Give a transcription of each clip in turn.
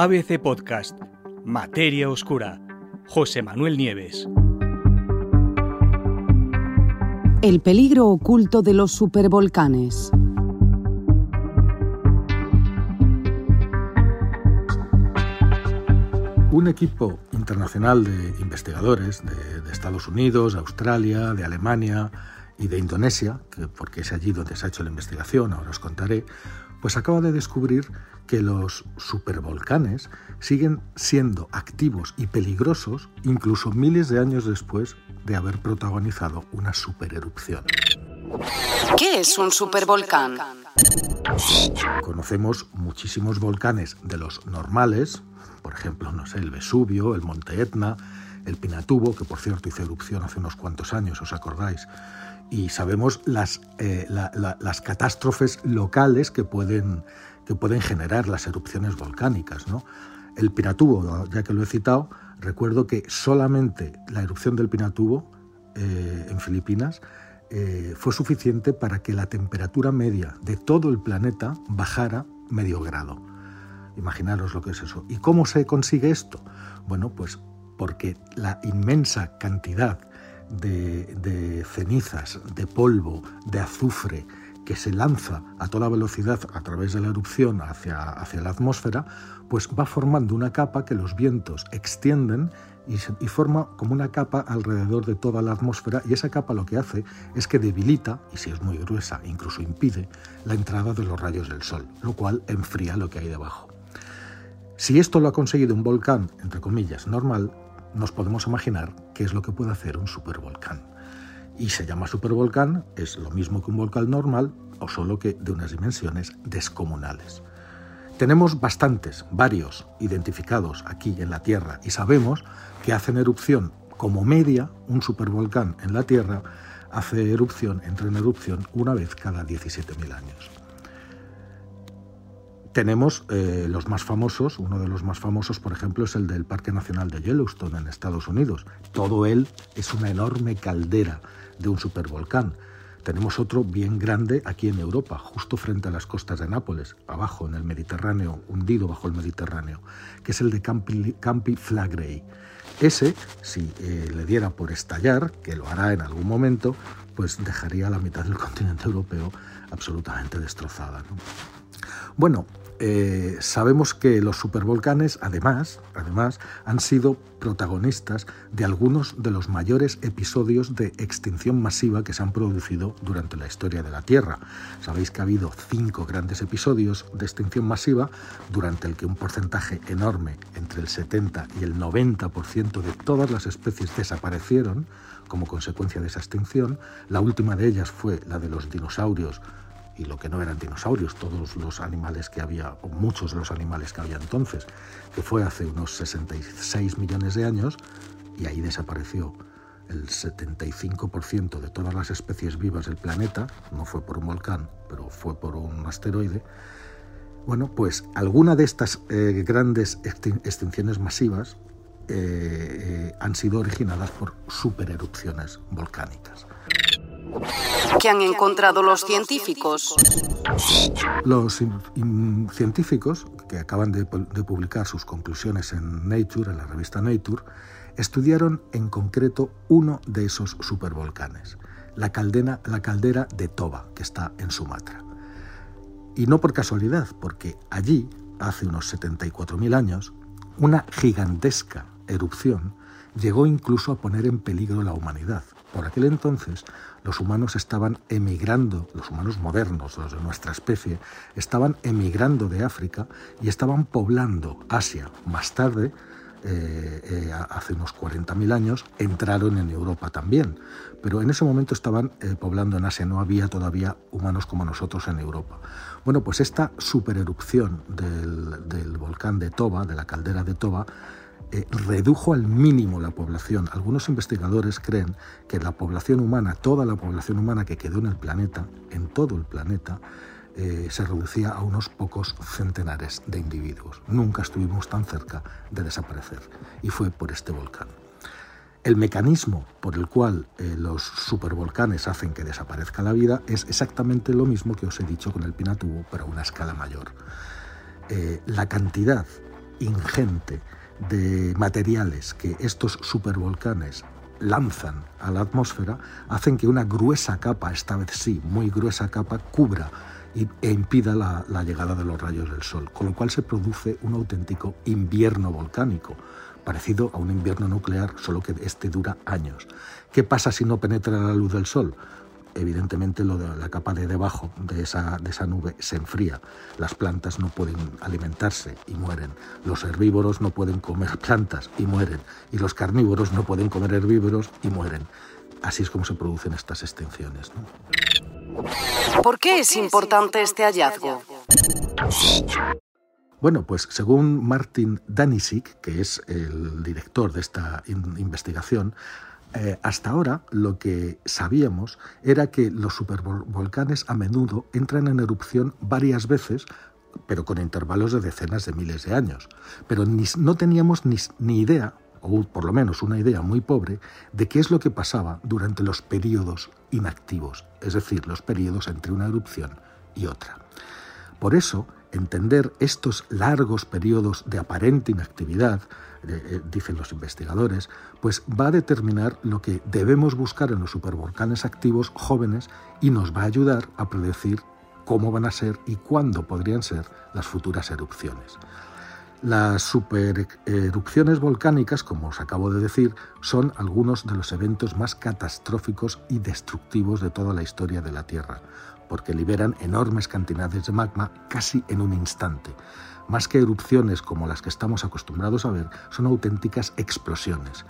ABC Podcast, Materia Oscura, José Manuel Nieves. El peligro oculto de los supervolcanes. Un equipo internacional de investigadores de, Estados Unidos, Australia, de Alemania y de Indonesia, que porque es allí donde se ha hecho la investigación, ahora os contaré, pues acaba de descubrir que los supervolcanes siguen siendo activos y peligrosos incluso miles de años después de haber protagonizado una supererupción. ¿Qué es un supervolcán? Conocemos muchísimos volcanes de los normales, por ejemplo, no sé, el Vesubio, el Monte Etna, el Pinatubo, que por cierto hizo erupción hace unos cuantos años, ¿os acordáis? Y sabemos las, eh, las catástrofes locales que pueden, que pueden generar las erupciones volcánicas. ¿no? El Pinatubo, ya que lo he citado, recuerdo que solamente la erupción del Pinatubo eh, en Filipinas eh, fue suficiente para que la temperatura media de todo el planeta bajara medio grado. Imaginaros lo que es eso. ¿Y cómo se consigue esto? Bueno, pues porque la inmensa cantidad de, cenizas, de polvo, de azufre que se lanza a toda velocidad a través de la erupción hacia, hacia la atmósfera, pues va formando una capa que los vientos extienden y, y, forma como una capa alrededor de toda la atmósfera y esa capa lo que hace es que debilita, y si es muy gruesa incluso impide, la entrada de los rayos del sol, lo cual enfría lo que hay debajo. Si esto lo ha conseguido un volcán, entre comillas, normal, nos podemos imaginar qué es lo que puede hacer un supervolcán. Y se llama supervolcán, es lo mismo que un volcán normal, o solo que de unas dimensiones descomunales. Tenemos bastantes, varios, identificados aquí en la Tierra y sabemos que hacen erupción como media, un supervolcán en la Tierra hace erupción, entra en erupción una vez cada 17.000 años. Tenemos eh, los más famosos, uno de los más famosos, por ejemplo, es el del Parque Nacional de Yellowstone en Estados Unidos. Todo él es una enorme caldera de un supervolcán. Tenemos otro bien grande aquí en Europa, justo frente a las costas de Nápoles, abajo en el Mediterráneo, hundido bajo el Mediterráneo, que es el de Campi, Campi Flagrei. Ese, si eh, le diera por estallar, que lo hará en algún momento, pues dejaría la mitad del continente europeo absolutamente destrozada. Bueno, eh, sabemos que los supervolcanes, además, además, han sido protagonistas de algunos de los mayores episodios de extinción masiva que se han producido durante la historia de la Tierra. Sabéis que ha habido cinco grandes episodios de extinción masiva, durante el que un porcentaje enorme, entre el 70 y el 90% de todas las especies desaparecieron como consecuencia de esa extinción. La última de ellas fue la de los dinosaurios y lo que no eran dinosaurios, todos los animales que había, o muchos de los animales que había entonces, que fue hace unos 66 millones de años, y ahí desapareció el 75% de todas las especies vivas del planeta, no fue por un volcán, pero fue por un asteroide, bueno, pues alguna de estas eh, grandes extinciones masivas eh, eh, han sido originadas por supererupciones volcánicas. ¿Qué han encontrado los científicos? Los científicos, que acaban de, publicar sus conclusiones en Nature, en la revista Nature, estudiaron en concreto uno de esos supervolcanes, la, la caldera de Toba, que está en Sumatra. Y no por casualidad, porque allí, hace unos 74.000 años, una gigantesca erupción llegó incluso a poner en peligro la humanidad. Por aquel entonces, los humanos estaban emigrando, los humanos modernos, los de nuestra especie, estaban emigrando de África y estaban poblando Asia. Más tarde, eh, eh, hace unos 40.000 años, entraron en Europa también. Pero en ese momento estaban eh, poblando en Asia, no había todavía humanos como nosotros en Europa. Bueno, pues esta supererupción del, del volcán de Toba, de la caldera de Toba, eh, redujo al mínimo la población. Algunos investigadores creen que la población humana, toda la población humana que quedó en el planeta, en todo el planeta, eh, se reducía a unos pocos centenares de individuos. Nunca estuvimos tan cerca de desaparecer y fue por este volcán. El mecanismo por el cual eh, los supervolcanes hacen que desaparezca la vida es exactamente lo mismo que os he dicho con el Pinatubo, pero a una escala mayor. la cantidad ingente de materiales que estos supervolcanes lanzan a la atmósfera hacen que una gruesa capa, esta vez sí, muy gruesa capa, cubra e impida la, la, llegada de los rayos del Sol, con lo cual se produce un auténtico invierno volcánico, parecido a un invierno nuclear, solo que este dura años. ¿Qué pasa si no penetra la luz del Sol? Evidentemente lo de la capa de debajo de esa, de esa nube se enfría. Las plantas no pueden alimentarse y mueren. Los herbívoros no pueden comer plantas y mueren. Y los carnívoros no pueden comer herbívoros y mueren. Así es como se producen estas extinciones. ¿Por qué es importante este hallazgo? Bueno, pues según Martin Danisic, que es el director de esta investigación, eh, hasta ahora lo que sabíamos era que los supervolcanes a menudo entran en erupción varias veces, pero con intervalos de decenas de miles de años. Pero no teníamos ni, ni idea, o por lo menos una idea muy pobre, de qué es lo que pasaba durante los periodos inactivos, es decir, los periodos entre una erupción y otra. Por eso, entender estos largos periodos de aparente inactividad eh, dicen los investigadores, pues va a determinar lo que debemos buscar en los supervolcanes activos jóvenes y nos va a ayudar a predecir cómo van a ser y cuándo podrían ser las futuras erupciones. Las supererupciones volcánicas, como os acabo de decir, son algunos de los eventos más catastróficos y destructivos de toda la historia de la Tierra, porque liberan enormes cantidades de magma casi en un instante más que erupciones como las que estamos acostumbrados a ver, son auténticas explosiones.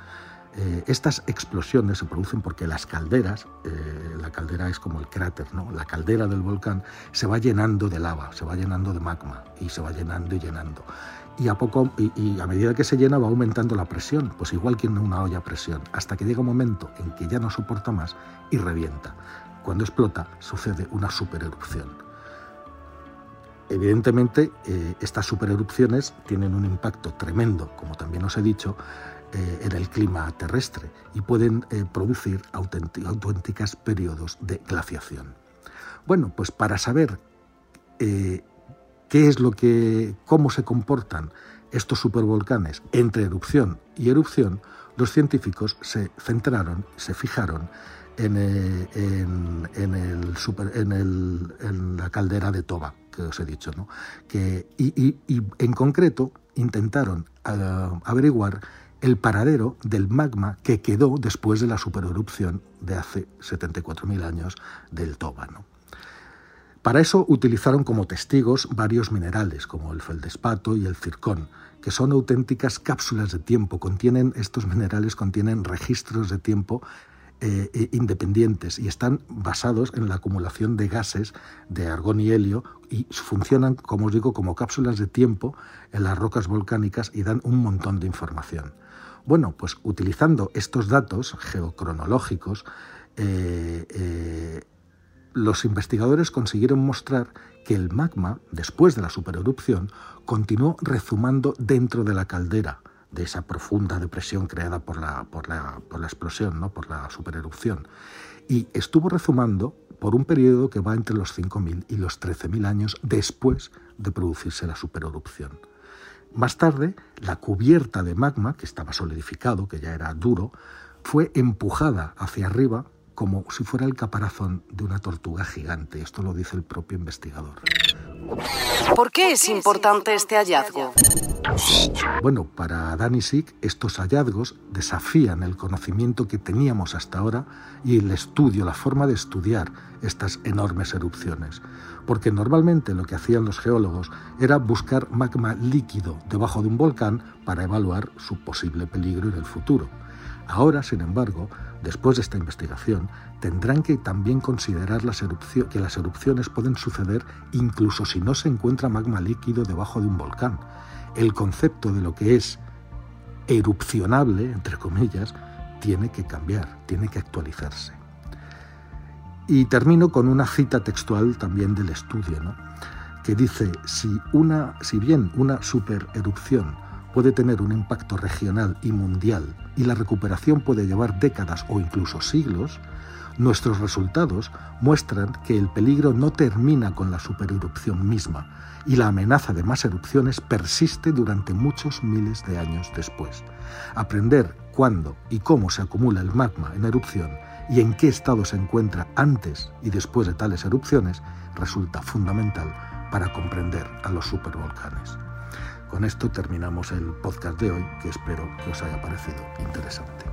Eh, estas explosiones se producen porque las calderas, eh, la caldera es como el cráter, ¿no? la caldera del volcán se va llenando de lava, se va llenando de magma y se va llenando y llenando. Y a, poco, y, a medida que se llena va aumentando la presión, pues igual que en una olla a presión, hasta que llega un momento en que ya no soporta más y revienta. Cuando explota sucede una supererupción. Evidentemente, eh, estas supererupciones tienen un impacto tremendo, como también os he dicho, eh, en el clima terrestre y pueden eh, producir auténticos periodos de glaciación. Bueno, pues para saber qué es lo que, cómo se comportan estos supervolcanes entre erupción y erupción, los científicos se centraron, se fijaron en, en la caldera de Toba que os he dicho, ¿no? que, y, en concreto intentaron eh, averiguar el paradero del magma que quedó después de la supererupción de hace 74.000 años del Tóbano. Para eso utilizaron como testigos varios minerales, como el feldespato y el circón, que son auténticas cápsulas de tiempo. Contienen, estos minerales contienen registros de tiempo eh, eh, independientes y están basados en la acumulación de gases de argón y helio y funcionan, como os digo, como cápsulas de tiempo en las rocas volcánicas y dan un montón de información. Bueno, pues utilizando estos datos geocronológicos, eh, los investigadores consiguieron mostrar que el magma, después de la supererupción, continuó rezumando dentro de la caldera, de esa profunda depresión creada por la, por la, por la explosión, ¿no? por la supererupción. Y estuvo rezumando por un periodo que va entre los 5.000 y los 13.000 años después de producirse la supererupción. Más tarde, la cubierta de magma, que estaba solidificado, que ya era duro, fue empujada hacia arriba como si fuera el caparazón de una tortuga gigante. Esto lo dice el propio investigador. ¿Por qué es importante este hallazgo? Bueno, para Danisic estos hallazgos desafían el conocimiento que teníamos hasta ahora y el estudio, la forma de estudiar estas enormes erupciones. Porque normalmente lo que hacían los geólogos era buscar magma líquido debajo de un volcán para evaluar su posible peligro en el futuro. Ahora, sin embargo, después de esta investigación, tendrán que también considerar que las erupciones pueden suceder incluso si no se encuentra magma líquido debajo de un volcán. El concepto de lo que es erupcionable, entre comillas, tiene que cambiar, tiene que actualizarse. Y termino con una cita textual también del estudio, que dice, si, una, si bien una supererupción puede tener un impacto regional y mundial y la recuperación puede llevar décadas o incluso siglos, Nuestros resultados muestran que el peligro no termina con la supererupción misma y la amenaza de más erupciones persiste durante muchos miles de años después. Aprender cuándo y cómo se acumula el magma en erupción y en qué estado se encuentra antes y después de tales erupciones resulta fundamental para comprender a los supervolcanes. Con esto terminamos el podcast de hoy que espero que os haya parecido interesante.